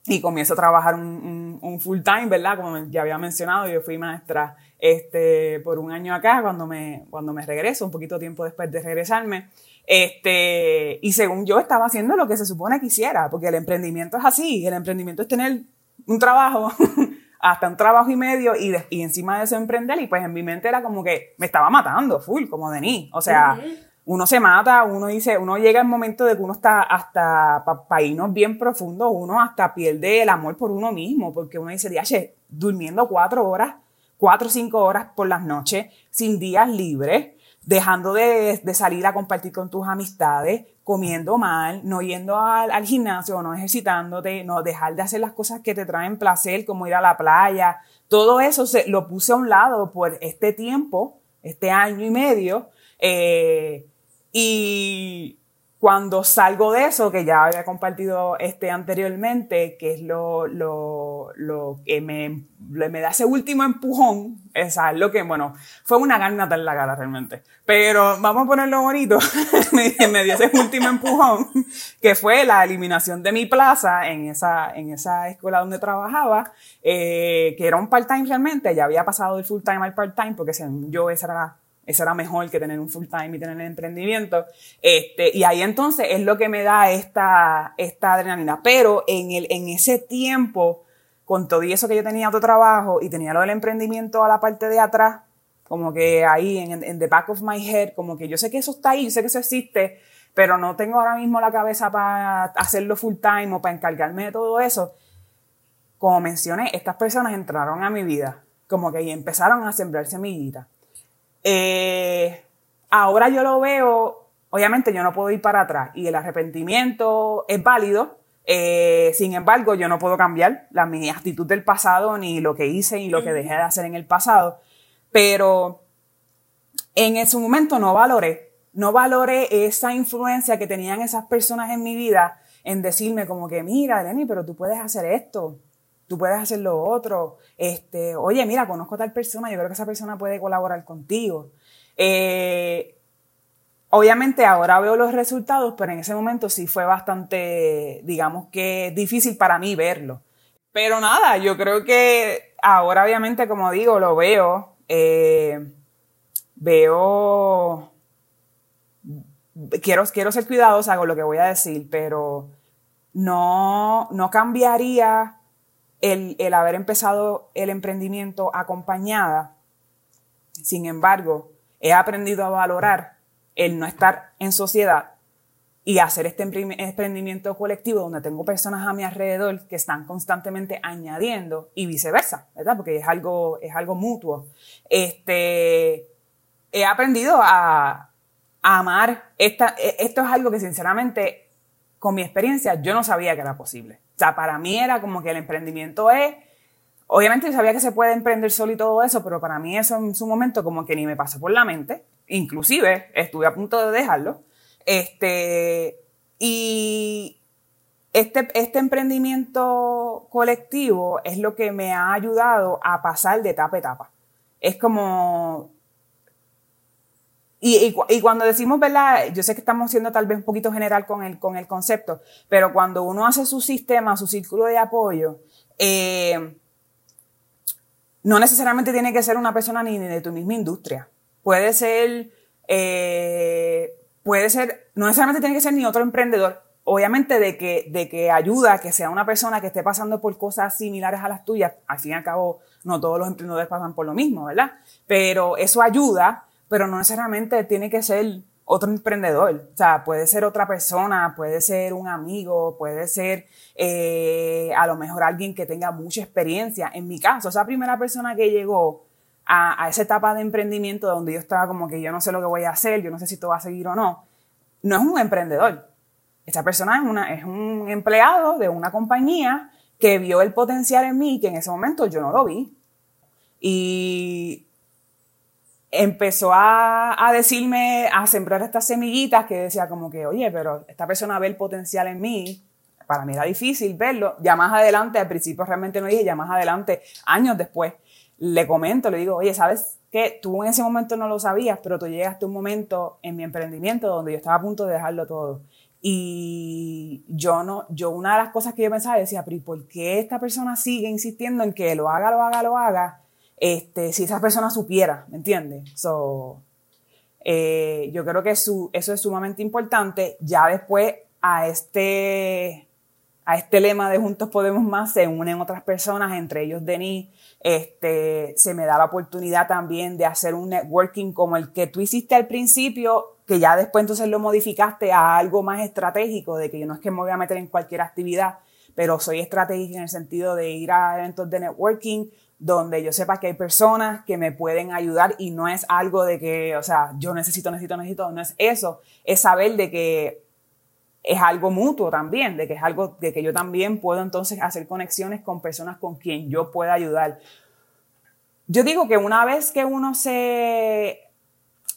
y comienzo a trabajar un, un, full time, ¿verdad? Como ya había mencionado, yo fui maestra este, por un año acá, cuando me, cuando me regreso, un poquito tiempo después de regresarme. Este, y según yo estaba haciendo lo que se supone que hiciera, porque el emprendimiento es así, el emprendimiento es tener un trabajo, hasta un trabajo y medio, y, y encima de eso emprender, y pues en mi mente era como que me estaba matando, full, como Denis. O sea, uno se mata, uno dice, uno llega al momento de que uno está hasta, para irnos bien profundo, uno hasta pierde el amor por uno mismo, porque uno dice, che, durmiendo cuatro horas, cuatro o cinco horas por las noches, sin días libres, dejando de, de, salir a compartir con tus amistades, comiendo mal, no yendo al, al, gimnasio, no ejercitándote, no dejar de hacer las cosas que te traen placer, como ir a la playa. Todo eso se, lo puse a un lado por este tiempo, este año y medio. Eh, y cuando salgo de eso, que ya había compartido este anteriormente, que es lo, lo, lo que me, me da ese último empujón, es lo que, bueno, fue una garnata en la cara realmente. Pero vamos a ponerlo bonito, me, me, dio ese último empujón, que fue la eliminación de mi plaza en esa, en esa escuela donde trabajaba, eh, que era un part-time realmente, ya había pasado del full-time al part-time, porque yo esa era eso era mejor que tener un full time y tener el emprendimiento. Este, y ahí entonces es lo que me da esta, esta adrenalina. Pero en, el, en ese tiempo, con todo eso que yo tenía otro trabajo y tenía lo del emprendimiento a la parte de atrás, como que ahí en, en the back of my head, como que yo sé que eso está ahí, sé que eso existe, pero no tengo ahora mismo la cabeza para hacerlo full time o para encargarme de todo eso. Como mencioné, estas personas entraron a mi vida, como que ahí empezaron a sembrar semillitas eh, ahora yo lo veo obviamente yo no puedo ir para atrás y el arrepentimiento es válido, eh, sin embargo yo no puedo cambiar la, mi actitud del pasado, ni lo que hice, ni lo que dejé de hacer en el pasado, pero en ese momento no valoré, no valoré esa influencia que tenían esas personas en mi vida en decirme como que, mira, Eleni, pero tú puedes hacer esto, tú puedes hacer lo otro, este, oye, mira, conozco a tal persona, yo creo que esa persona puede colaborar contigo. Eh, obviamente ahora veo los resultados, pero en ese momento sí fue bastante, digamos que difícil para mí verlo. Pero nada, yo creo que ahora obviamente, como digo, lo veo, eh, veo, quiero, quiero ser cuidadosa con lo que voy a decir, pero no, no cambiaría el, el haber empezado el emprendimiento acompañada. Sin embargo, he aprendido a valorar el no estar en sociedad y hacer este emprendimiento colectivo donde tengo personas a mi alrededor que están constantemente añadiendo y viceversa, ¿verdad? Porque es algo, es algo mutuo. Este, he aprendido a, amar esta, e, esto es algo que sinceramente con mi experiencia yo no sabía que era posible. O sea, para mí era como que el emprendimiento es, obviamente yo sabía que se puede emprender solo y todo eso, pero para mí eso en su momento como que ni me pasó por la mente. Inclusive estuve a punto de dejarlo. Este, y este, este emprendimiento colectivo es lo que me ha ayudado a pasar de etapa a etapa. Es como y, cuando decimos, ¿verdad? Yo sé que estamos siendo tal vez un poquito general con el, con el concepto, pero cuando uno hace su sistema, su círculo de apoyo, eh, no necesariamente tiene que ser una persona ni de tu misma industria. Puede ser, eh, puede ser, no necesariamente tiene que ser ni otro emprendedor. Obviamente de que, de que ayuda que sea una persona que esté pasando por cosas similares a las tuyas. Al fin y al cabo, no todos los emprendedores pasan por lo mismo, ¿verdad? Pero eso ayuda pero no necesariamente tiene que ser otro emprendedor. O sea, puede ser otra persona, puede ser un amigo, puede ser eh, a lo mejor alguien que tenga mucha experiencia. En mi caso, esa primera persona que llegó a, esa etapa de emprendimiento donde yo estaba como que yo no sé lo que voy a hacer, yo no sé si esto va a seguir o no, no es un emprendedor. Esta persona es, una, es un empleado de una compañía que vio el potencial en mí que en ese momento yo no lo vi. Y empezó a, decirme, a sembrar estas semillitas que decía como que, oye, pero esta persona ve el potencial en mí. Para mí era difícil verlo. Ya más adelante, al principio realmente no dije, ya más adelante, años después, le comento, le digo, oye, ¿sabes qué? Tú en ese momento no lo sabías, pero tú llegaste a un momento en mi emprendimiento donde yo estaba a punto de dejarlo todo. Y yo no, yo una de las cosas que yo pensaba decía, pero ¿y por qué esta persona sigue insistiendo en que lo haga, lo haga, lo haga? Este, si esa persona supiera, ¿me entiendes? So, eh, yo creo que eso es sumamente importante. Ya después a este, a este lema de Juntos Podemos Más se unen otras personas, entre ellos Denis. Este, se me da la oportunidad también de hacer un networking como el que tú hiciste al principio, que ya después entonces lo modificaste a algo más estratégico, de que yo no es que me voy a meter en cualquier actividad, pero soy estratégica en el sentido de ir a eventos de networking, donde yo sepa que hay personas que me pueden ayudar y no es algo de que, o sea, yo necesito, necesito, necesito, no es eso, es saber de que es algo mutuo también, de que es algo de que yo también puedo entonces hacer conexiones con personas con quien yo pueda ayudar. Yo digo que una vez que uno se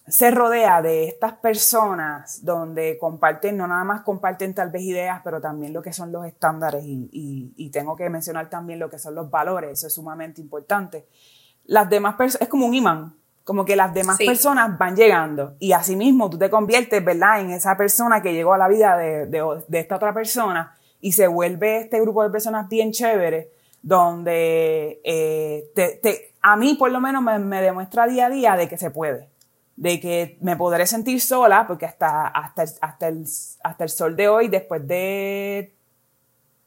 se rodea de estas personas donde comparten, no nada más comparten tal vez ideas, pero también lo que son los estándares y, y, tengo que mencionar también lo que son los valores, eso es sumamente importante. Las demás personas, es como un imán, como que las demás personas van llegando y asimismo tú te conviertes, ¿verdad?, en esa persona que llegó a la vida de, de, de esta otra persona y se vuelve este grupo de personas bien chévere donde eh, te, te, a mí por lo menos me, me demuestra día a día de que se puede de que me podré sentir sola, porque hasta, hasta, hasta, el, hasta el sol de hoy, después de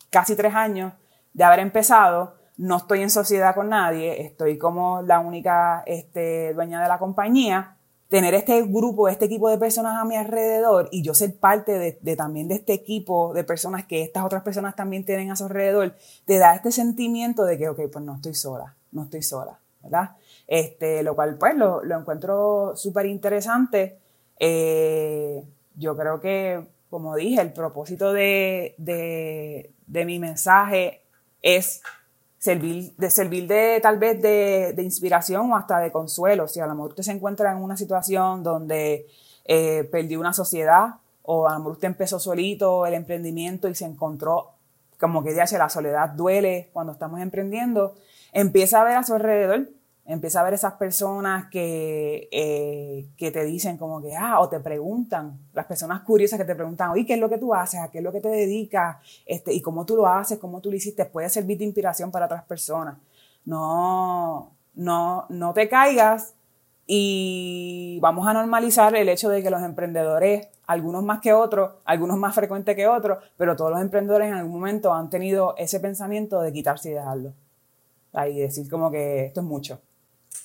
casi tres años de haber empezado, no estoy en sociedad con nadie, estoy como la única este, dueña de la compañía. Tener este grupo, este equipo de personas a mi alrededor y yo ser parte de, también de este equipo de personas que estas otras personas también tienen a su alrededor, te da este sentimiento de que, ok, pues no estoy sola, no estoy sola, ¿verdad? Este, lo cual pues lo, lo encuentro súper interesante. Eh, yo creo que, como dije, el propósito de, mi mensaje es servir de, servir de tal vez de, inspiración o hasta de consuelo. Si a lo mejor usted se encuentra en una situación donde eh, perdió una sociedad o a lo mejor usted empezó solito el emprendimiento y se encontró como que ya la soledad duele cuando estamos emprendiendo, empieza a ver a su alrededor empieza a ver esas personas que, eh, que te dicen como que, ah, o te preguntan, las personas curiosas que te preguntan, oye, ¿qué es lo que tú haces? ¿A qué es lo que te dedicas? Este, ¿Y cómo tú lo haces? ¿Cómo tú lo hiciste? Puede servir de inspiración para otras personas. No, no, no te caigas y vamos a normalizar el hecho de que los emprendedores, algunos más que otros, algunos más frecuentes que otros, pero todos los emprendedores en algún momento han tenido ese pensamiento de quitarse y dejarlo. Ahí decir como que esto es mucho.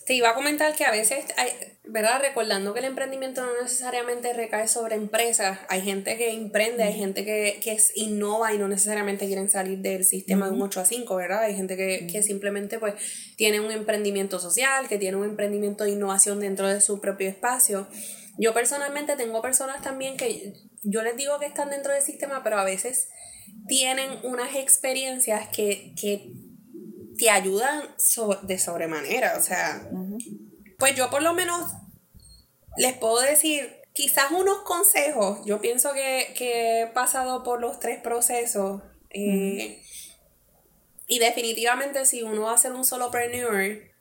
Te iba a comentar que a veces, hay, ¿verdad? Recordando que el emprendimiento no necesariamente recae sobre empresas, hay gente que emprende, hay gente que, que innova y no necesariamente quieren salir del sistema de un 8 a 5, ¿verdad? Hay gente que, que simplemente pues tiene un emprendimiento social, que tiene un emprendimiento de innovación dentro de su propio espacio. Yo personalmente tengo personas también que yo les digo que están dentro del sistema, pero a veces tienen unas experiencias que, que te ayudan de sobremanera. O sea, pues yo por lo menos les puedo decir quizás unos consejos. Yo pienso que, he pasado por los tres procesos. Eh, y definitivamente si uno va a ser un solopreneur,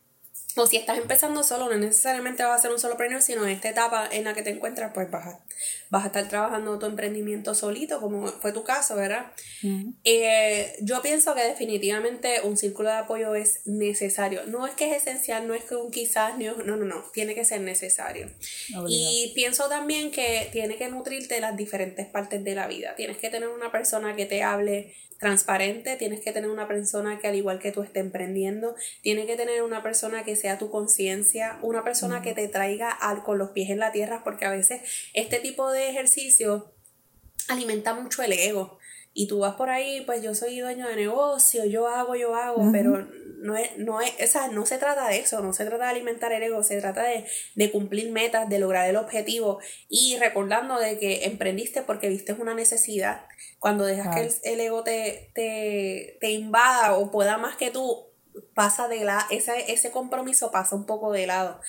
o si estás empezando solo, no necesariamente vas a ser un solopreneur, sino en esta etapa en la que te encuentras, pues vas a, vas a estar trabajando tu emprendimiento solito, como fue tu caso, ¿verdad? Eh, yo pienso que definitivamente un círculo de apoyo es necesario. No es que es esencial, no es que un quizás, no, no, no, tiene que ser necesario. Y pienso también que tiene que nutrirte las diferentes partes de la vida. Tienes que tener una persona que te hable transparente, tienes que tener una persona que al igual que tú esté emprendiendo, tienes que tener una persona que sea tu conciencia, una persona que te traiga al, con los pies en la tierra, porque a veces este tipo de ejercicio alimenta mucho el ego. Y tú vas por ahí, pues yo soy dueño de negocio, yo hago, yo hago, pero no es, no es, o no se trata de eso, no se trata de alimentar el ego, se trata de, de cumplir metas, de lograr el objetivo. Y recordando de que emprendiste porque viste una necesidad cuando dejas que el, ego te, te, invada o pueda más que tú, pasa de la, ese, ese compromiso pasa un poco de lado.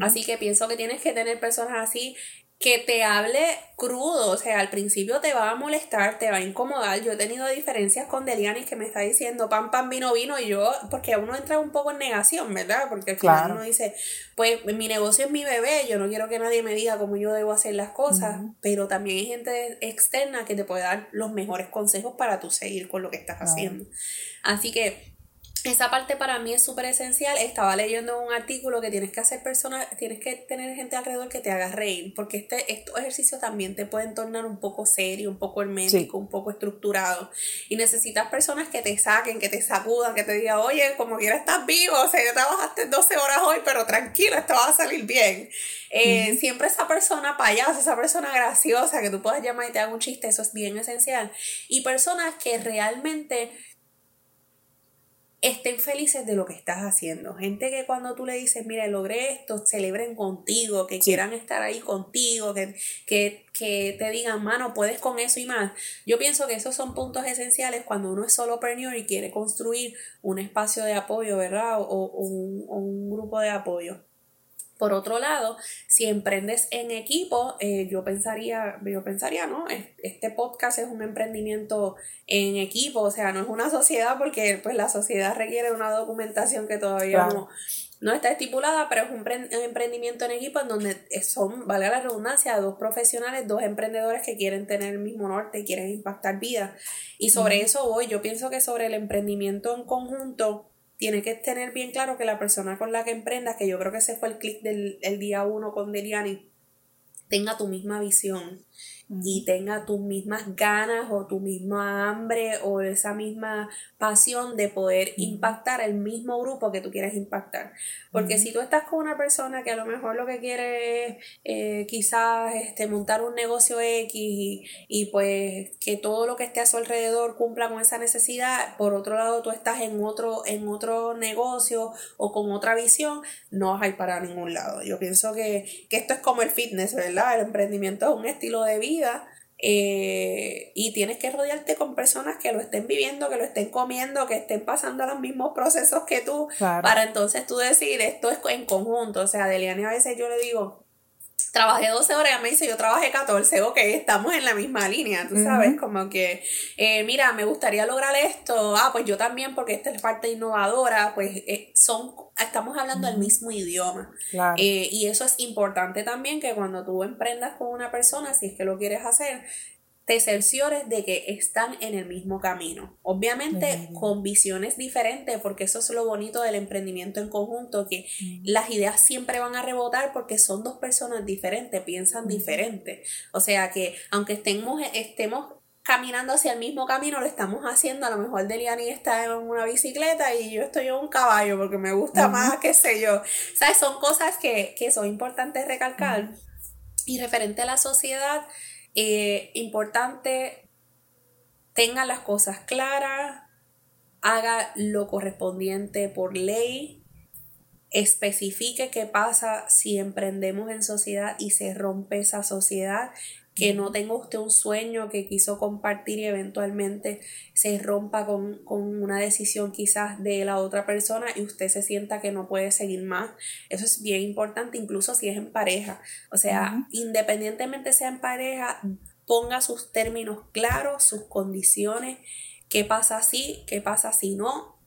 Así que pienso que tienes que tener personas así que te hable crudo, o sea, al principio te va a molestar, te va a incomodar. Yo he tenido diferencias con Delianis que me está diciendo pam, pam, vino, vino, y yo, porque uno entra un poco en negación, ¿verdad? Porque al final uno dice, pues mi negocio es mi bebé, yo no quiero que nadie me diga cómo yo debo hacer las cosas, pero también hay gente externa que te puede dar los mejores consejos para tú seguir con lo que estás haciendo. Así que esa parte para mí es súper esencial. Estaba leyendo un artículo que tienes que hacer personas, tienes que tener gente alrededor que te haga reír, porque este, estos ejercicios también te pueden tornar un poco serio, un poco hermético, un poco estructurado. Y necesitas personas que te saquen, que te sacudan, que te digan, oye, como quiera estás vivo, o sea, ya trabajaste 12 horas hoy, pero tranquilo, esto va a salir bien. Eh, siempre esa persona payasa, esa persona graciosa que tú puedas llamar y te haga un chiste, eso es bien esencial. Y personas que realmente estén felices de lo que estás haciendo. Gente que cuando tú le dices, mira, logré esto, celebren contigo, que quieran estar ahí contigo, que, que, que, te digan, mano, puedes con eso y más. Yo pienso que esos son puntos esenciales cuando uno es solopreneur y quiere construir un espacio de apoyo, ¿verdad? O, un, o un grupo de apoyo. Por otro lado, si emprendes en equipo, eh, yo pensaría, yo pensaría, ¿no? Este podcast es un emprendimiento en equipo, o sea, no es una sociedad porque pues la sociedad requiere una documentación que todavía no, no está estipulada, pero es un, emprendimiento en equipo en donde son, valga la redundancia, dos profesionales, dos emprendedores que quieren tener el mismo norte quieren impactar vidas. Y sobre eso voy, yo pienso que sobre el emprendimiento en conjunto, tiene que tener bien claro que la persona con la que emprendas, que yo creo que ese fue el clic del el día uno con Deliani, tenga tu misma visión y tenga tus mismas ganas o tu misma hambre o esa misma pasión de poder impactar el mismo grupo que tú quieres impactar. Porque si tú estás con una persona que a lo mejor lo que quiere es eh, quizás este, montar un negocio X y, y, pues que todo lo que esté a su alrededor cumpla con esa necesidad, por otro lado tú estás en otro, en otro negocio o con otra visión, no vas a ir para ningún lado. Yo pienso que, que esto es como el fitness, ¿verdad? El emprendimiento es un estilo de vida vida. Eh, y tienes que rodearte con personas que lo estén viviendo, que lo estén comiendo, que estén pasando los mismos procesos que tú, para entonces tú decir esto es en conjunto. O sea, Deliani a veces yo le digo, trabajé 12 horas, y me dice, yo trabajé 14, ok, estamos en la misma línea, tú sabes, como que, eh, mira, me gustaría lograr esto, ah, pues yo también, porque esta es parte innovadora, pues eh, son, estamos hablando el mismo idioma. Eh, y eso es importante también, que cuando tú emprendas con una persona, si es que lo quieres hacer, te cerciores de que están en el mismo camino. Obviamente con visiones diferentes, porque eso es lo bonito del emprendimiento en conjunto, que las ideas siempre van a rebotar porque son dos personas diferentes, piensan diferente. O sea que aunque estemos, estemos caminando hacia el mismo camino, lo estamos haciendo. A lo mejor Deliani está en una bicicleta y yo estoy en un caballo porque me gusta más, qué sé yo. ¿Sabes? Son cosas que, que son importantes recalcar. Y referente a la sociedad, eh, importante, tenga las cosas claras, haga lo correspondiente por ley, especifique qué pasa si emprendemos en sociedad y se rompe esa sociedad, que no tenga usted un sueño que quiso compartir y eventualmente se rompa con, una decisión quizás de la otra persona y usted se sienta que no puede seguir más. Eso es bien importante, incluso si es en pareja. O sea, independientemente sea en pareja, ponga sus términos claros, sus condiciones, qué pasa si, qué pasa si no,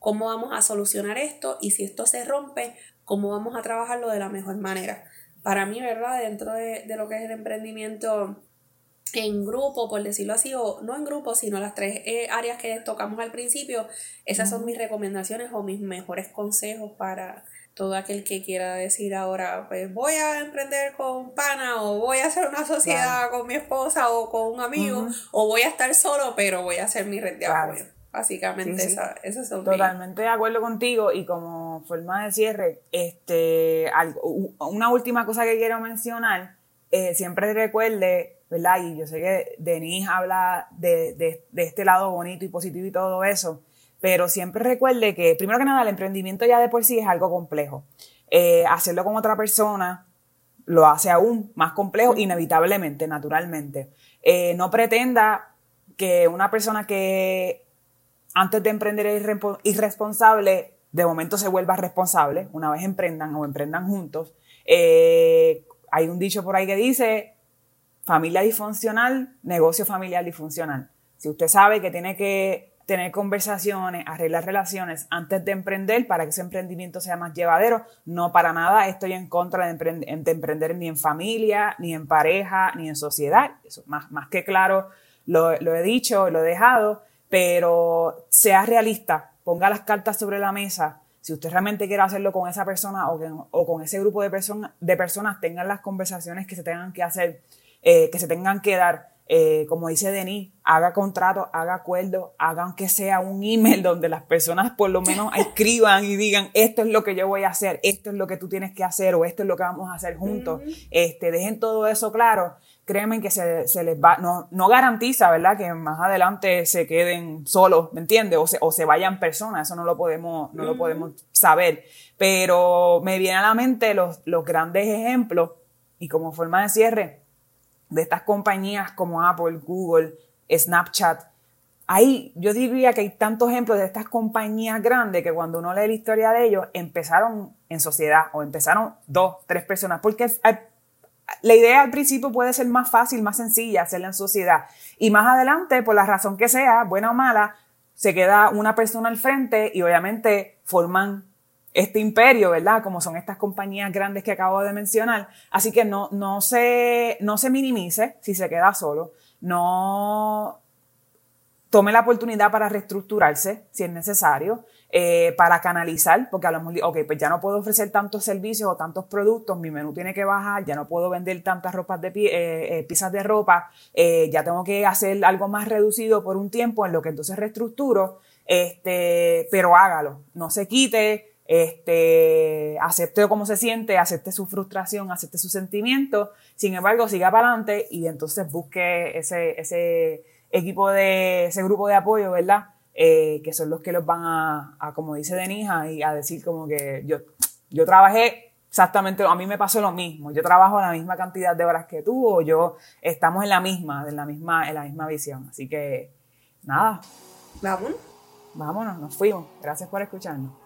cómo vamos a solucionar esto y si esto se rompe, cómo vamos a trabajarlo de la mejor manera para mí, ¿verdad? Dentro de, lo que es el emprendimiento en grupo, por decirlo así, o no en grupo, sino las tres eh, áreas que tocamos al principio, esas son mis recomendaciones o mis mejores consejos para todo aquel que quiera decir ahora, pues voy a emprender con pana o voy a hacer una sociedad con mi esposa o con un amigo o voy a estar solo, pero voy a hacer mi red de apoyo. Básicamente, Esa, es Totalmente de acuerdo contigo y como forma de cierre, este, una última cosa que quiero mencionar, eh, siempre recuerde, ¿verdad? Y yo sé que Denise habla de, de, este lado bonito y positivo y todo eso, pero siempre recuerde que, primero que nada, el emprendimiento ya de por sí es algo complejo. Eh, hacerlo con otra persona lo hace aún más complejo, inevitablemente, naturalmente. Eh, no pretenda que una persona que antes de emprender es irresponsable, de momento se vuelva responsable, una vez emprendan o emprendan juntos. Eh, hay un dicho por ahí que dice, familia disfuncional, negocio familiar disfuncional. Si usted sabe que tiene que tener conversaciones, arreglar relaciones antes de emprender para que ese emprendimiento sea más llevadero, no para nada estoy en contra de, emprender ni en familia, ni en pareja, ni en sociedad. Eso más, más que claro lo, lo he dicho, lo he dejado pero sea realista, ponga las cartas sobre la mesa. Si usted realmente quiere hacerlo con esa persona o, con ese grupo de, de personas, tengan las conversaciones que se tengan que hacer, eh, que se tengan que dar. Eh, como dice Denis, haga contrato, haga acuerdo, haga aunque sea un email donde las personas por lo menos escriban y digan esto es lo que yo voy a hacer, esto es lo que tú tienes que hacer o esto es lo que vamos a hacer juntos. Este, dejen todo eso claro créeme que se, se, les va, no, no garantiza, ¿verdad? Que más adelante se queden solos, ¿me entiendes? O se, o se vayan personas, eso no lo podemos, no lo podemos saber. Pero me vienen a la mente los, los grandes ejemplos y como forma de cierre de estas compañías como Apple, Google, Snapchat. Ahí yo diría que hay tantos ejemplos de estas compañías grandes que cuando uno lee la historia de ellos empezaron en sociedad o empezaron dos, tres personas, porque hay la idea al principio puede ser más fácil, más sencilla hacerla en sociedad. Y más adelante, por la razón que sea, buena o mala, se queda una persona al frente y obviamente forman este imperio, ¿verdad? Como son estas compañías grandes que acabo de mencionar. Así que no, no, se, no se minimice si se queda solo. No tome la oportunidad para reestructurarse si es necesario. Eh, para canalizar, porque a lo mejor, ok, pues ya no puedo ofrecer tantos servicios o tantos productos, mi menú tiene que bajar, ya no puedo vender tantas ropas de pie, eh, eh, piezas de ropa, ya tengo que hacer algo más reducido por un tiempo en lo que entonces reestructuro, este, pero hágalo, no se quite, este, acepte cómo se siente, acepte su frustración, acepte su sentimiento, sin embargo, siga para adelante y entonces busque ese, ese equipo de, ese grupo de apoyo, ¿verdad? Eh, que son los que los van a, como dice Denija, y a decir como que yo, yo trabajé exactamente, a mí me pasó lo mismo. Yo trabajo la misma cantidad de horas que tú o yo estamos en la misma, en la misma, en la misma visión. Así que, nada. Vámonos. Vámonos, nos fuimos. Gracias por escucharnos.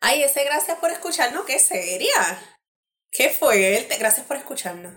Ay, ese gracias por escucharnos, qué seria. Qué fuerte. Gracias por escucharnos.